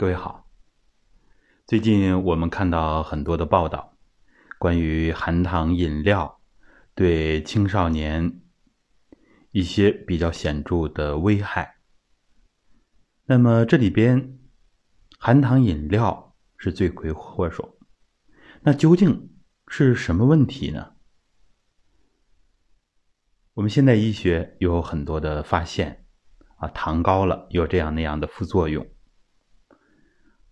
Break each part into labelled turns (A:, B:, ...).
A: 各位好，最近我们看到很多的报道，关于含糖饮料对青少年一些比较显著的危害。那么这里边含糖饮料是罪魁祸首，那究竟是什么问题呢？我们现代医学有很多的发现，啊，糖高了有这样那样的副作用。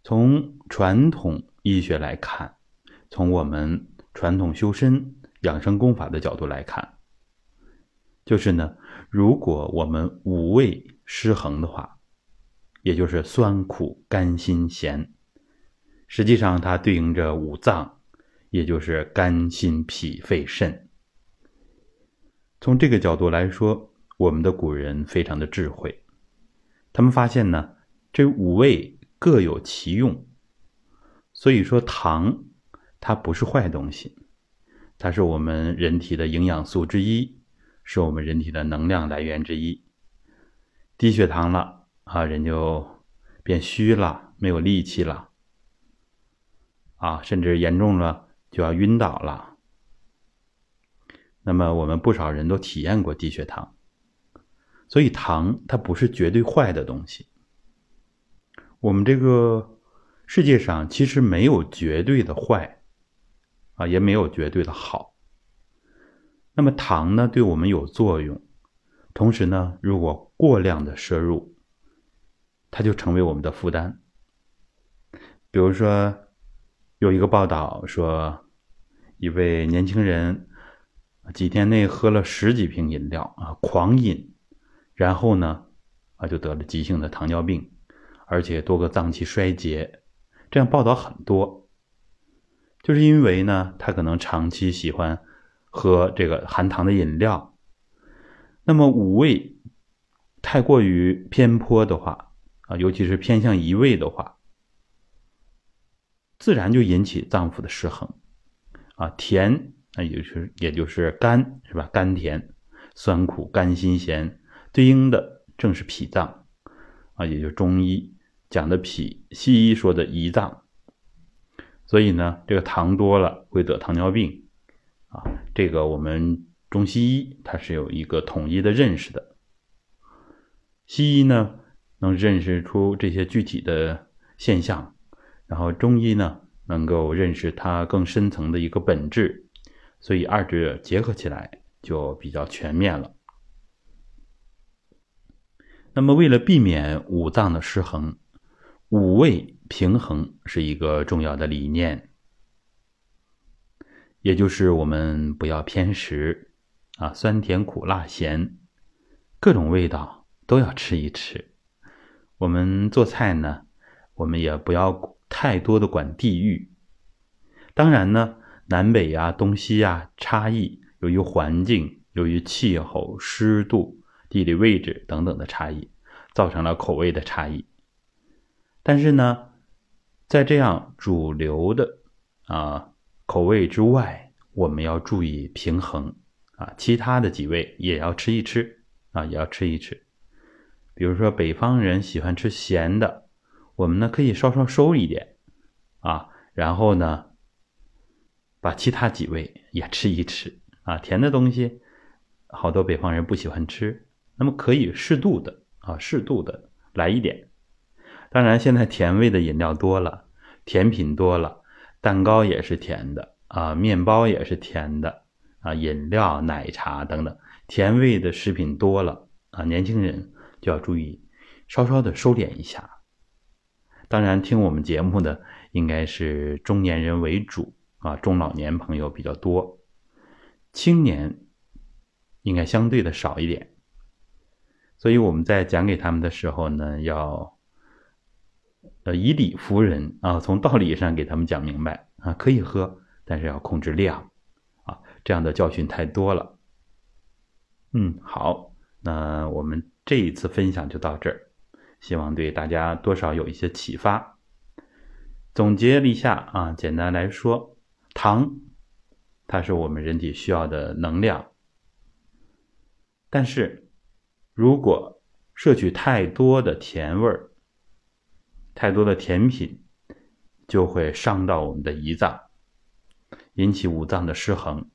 A: 从传统医学来看，从我们传统修身养生功法的角度来看，就是呢，如果我们五味失衡的话，也就是酸苦甘辛咸，实际上它对应着五脏，也就是肝心脾肺肾。从这个角度来说，我们的古人非常的智慧，他们发现呢，这五味。各有其用，所以说糖它不是坏东西，它是我们人体的营养素之一，是我们人体的能量来源之一。低血糖了啊，人就变虚了，没有力气了，啊，甚至严重了就要晕倒了。那么我们不少人都体验过低血糖，所以糖它不是绝对坏的东西。我们这个世界上其实没有绝对的坏，啊，也没有绝对的好。那么糖呢，对我们有作用，同时呢，如果过量的摄入，它就成为我们的负担。比如说，有一个报道说，一位年轻人几天内喝了十几瓶饮料啊，狂饮，然后呢，啊，就得了急性的糖尿病。而且多个脏器衰竭，这样报道很多，就是因为呢，他可能长期喜欢喝这个含糖的饮料，那么五味太过于偏颇的话啊，尤其是偏向一味的话，自然就引起脏腑的失衡。啊，甜那也就是也就是甘是吧？甘甜、酸苦、甘辛咸，对应的正是脾脏啊，也就中医。讲的脾，西医说的胰脏，所以呢，这个糖多了会得糖尿病，啊，这个我们中西医它是有一个统一的认识的。西医呢能认识出这些具体的现象，然后中医呢能够认识它更深层的一个本质，所以二者结合起来就比较全面了。那么为了避免五脏的失衡。五味平衡是一个重要的理念，也就是我们不要偏食啊，酸甜苦辣咸，各种味道都要吃一吃。我们做菜呢，我们也不要太多的管地域。当然呢，南北呀、东西呀差异，由于环境、由于气候、湿度、地理位置等等的差异，造成了口味的差异。但是呢，在这样主流的啊口味之外，我们要注意平衡啊，其他的几味也要吃一吃啊，也要吃一吃。比如说北方人喜欢吃咸的，我们呢可以稍稍收一点啊，然后呢把其他几味也吃一吃啊。甜的东西好多北方人不喜欢吃，那么可以适度的啊，适度的来一点。当然，现在甜味的饮料多了，甜品多了，蛋糕也是甜的啊，面包也是甜的啊，饮料、奶茶等等，甜味的食品多了啊，年轻人就要注意，稍稍的收敛一下。当然，听我们节目的应该是中年人为主啊，中老年朋友比较多，青年应该相对的少一点。所以我们在讲给他们的时候呢，要。呃，以理服人啊，从道理上给他们讲明白啊，可以喝，但是要控制量啊，这样的教训太多了。嗯，好，那我们这一次分享就到这儿，希望对大家多少有一些启发。总结了一下啊，简单来说，糖它是我们人体需要的能量，但是如果摄取太多的甜味儿，太多的甜品就会伤到我们的胰脏，引起五脏的失衡。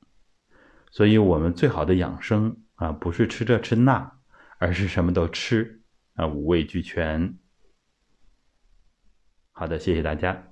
A: 所以，我们最好的养生啊，不是吃这吃那，而是什么都吃啊，五味俱全。好的，谢谢大家。